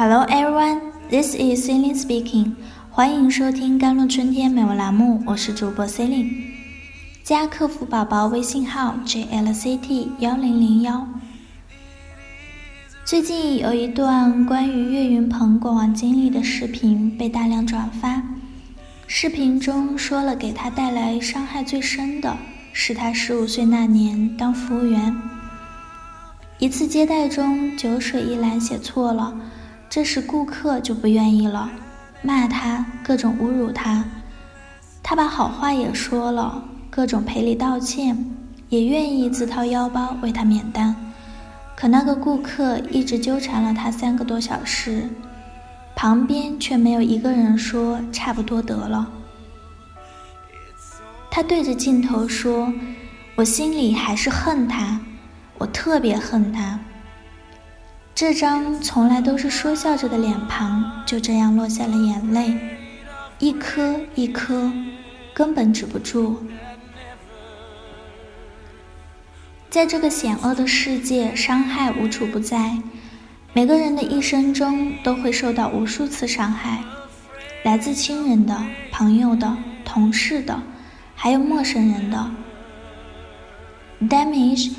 Hello everyone, this is Celine speaking. 欢迎收听甘露春天美文栏目，我是主播 Celine。加客服宝宝微信号 jlct 幺零零幺。最近有一段关于岳云鹏过往经历的视频被大量转发。视频中说了，给他带来伤害最深的是他十五岁那年当服务员，一次接待中酒水一栏写错了。这时顾客就不愿意了，骂他，各种侮辱他。他把好话也说了，各种赔礼道歉，也愿意自掏腰包为他免单。可那个顾客一直纠缠了他三个多小时，旁边却没有一个人说差不多得了。他对着镜头说：“我心里还是恨他，我特别恨他。”这张从来都是说笑着的脸庞，就这样落下了眼泪，一颗一颗，根本止不住。在这个险恶的世界，伤害无处不在，每个人的一生中都会受到无数次伤害，来自亲人的、朋友的、同事的，还有陌生人的。Damage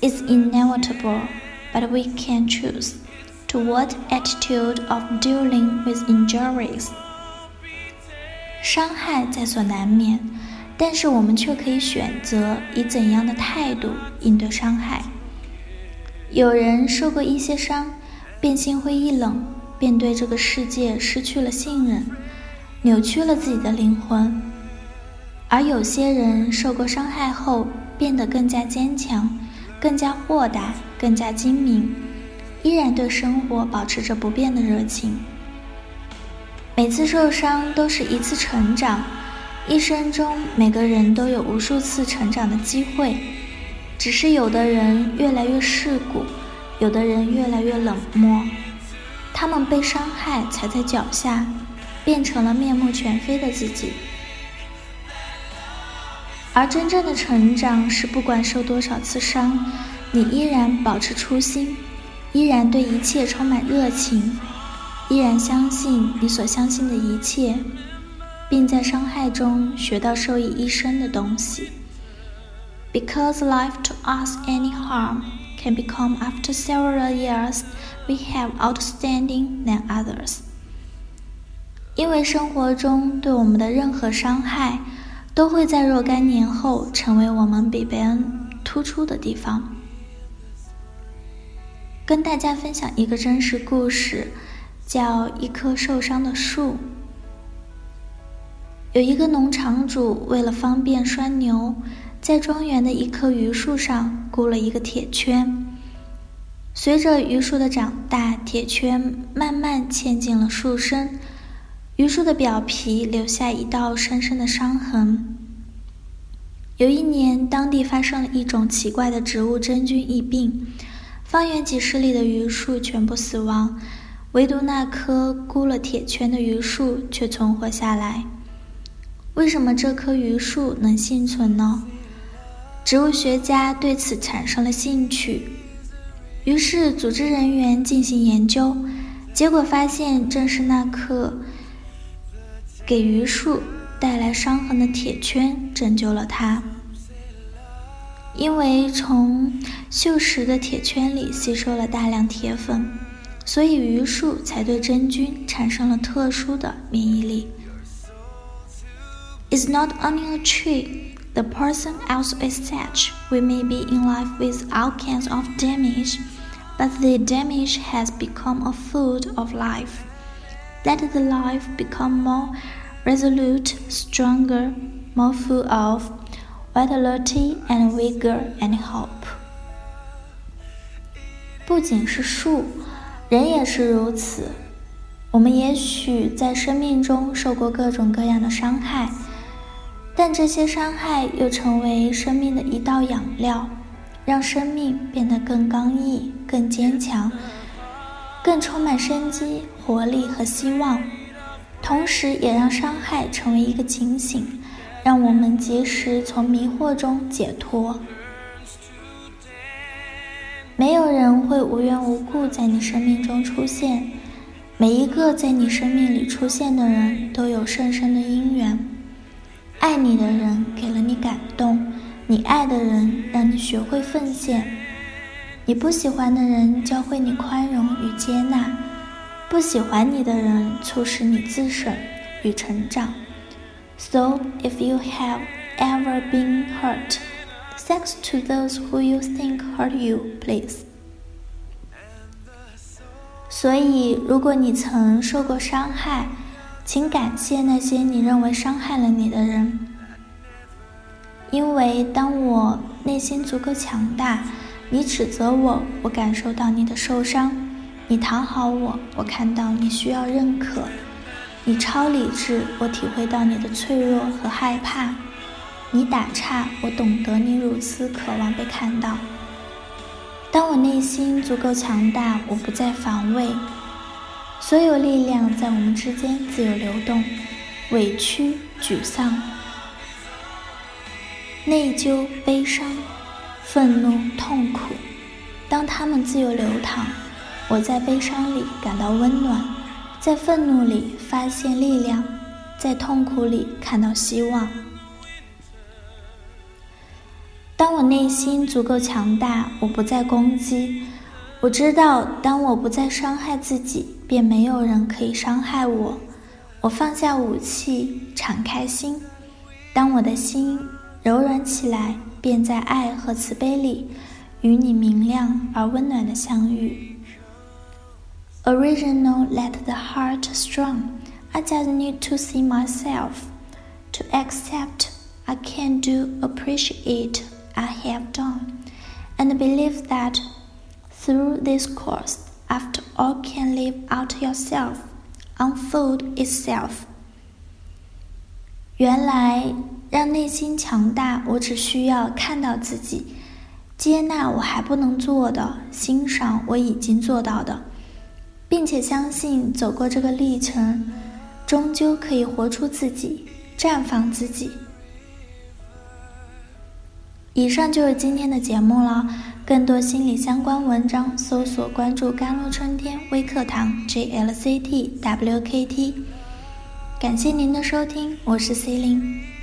is inevitable. But we can choose to what attitude of dealing with injuries。伤害在所难免，但是我们却可以选择以怎样的态度应对伤害。有人受过一些伤，便心灰意冷，便对这个世界失去了信任，扭曲了自己的灵魂；而有些人受过伤害后，变得更加坚强。更加豁达，更加精明，依然对生活保持着不变的热情。每次受伤都是一次成长，一生中每个人都有无数次成长的机会，只是有的人越来越世故，有的人越来越冷漠，他们被伤害踩在脚下，变成了面目全非的自己。而真正的成长是，不管受多少次伤，你依然保持初心，依然对一切充满热情，依然相信你所相信的一切，并在伤害中学到受益一生的东西。Because life to us any harm can become after several years we have outstanding than others。因为生活中对我们的任何伤害。都会在若干年后成为我们比别人突出的地方。跟大家分享一个真实故事，叫一棵受伤的树。有一个农场主为了方便拴牛，在庄园的一棵榆树上箍了一个铁圈。随着榆树的长大，铁圈慢慢嵌进了树身。榆树的表皮留下一道深深的伤痕。有一年，当地发生了一种奇怪的植物真菌疫病，方圆几十里的榆树全部死亡，唯独那棵箍了铁圈的榆树却存活下来。为什么这棵榆树能幸存呢？植物学家对此产生了兴趣，于是组织人员进行研究，结果发现正是那棵。给榆树带来伤痕的铁圈拯救了它，因为从锈蚀的铁圈里吸收了大量铁粉，所以榆树才对真菌产生了特殊的免疫力。It's not only a tree, the person also is such. We may be in life with all kinds of damage, but the damage has become a food of life. Let the life become more resolute, stronger, more full of vitality and vigor and hope. 不仅是树，人也是如此。我们也许在生命中受过各种各样的伤害，但这些伤害又成为生命的一道养料，让生命变得更刚毅、更坚强、更充满生机、活力和希望。同时，也让伤害成为一个警醒，让我们及时从迷惑中解脱。没有人会无缘无故在你生命中出现，每一个在你生命里出现的人都有深深的因缘。爱你的人给了你感动，你爱的人让你学会奉献，你不喜欢的人教会你宽容与接纳，不喜欢你的人促使你自省与成长。So if you have ever been hurt, thanks to those who you think hurt you, please. 所以，如果你曾受过伤害，请感谢那些你认为伤害了你的人，因为当我内心足够强大，你指责我，我感受到你的受伤；你讨好我，我看到你需要认可；你超理智，我体会到你的脆弱和害怕；你打岔，我懂得你如此渴望被看到。当我内心足够强大，我不再防卫，所有力量在我们之间自由流动。委屈、沮丧、内疚、悲伤、愤怒、痛苦，当它们自由流淌，我在悲伤里感到温暖，在愤怒里发现力量，在痛苦里看到希望。当我内心足够强大，我不再攻击。我知道，当我不再伤害自己，便没有人可以伤害我。我放下武器，敞开心。当我的心柔软起来，便在爱和慈悲里，与你明亮而温暖的相遇。Original, let the heart strong. I just need to see myself, to accept I can do, appreciate. I have done, and believe that through this course, after all can live out yourself, unfold itself. 原来 让内心强大，我只需要看到自己，接纳我还不能做的，欣赏我已经做到的，并且相信走过这个历程，终究可以活出自己，绽放自己。以上就是今天的节目了。更多心理相关文章，搜索关注“甘露春天微课堂 ”（JLCT WKT）。感谢您的收听，我是 C 琳。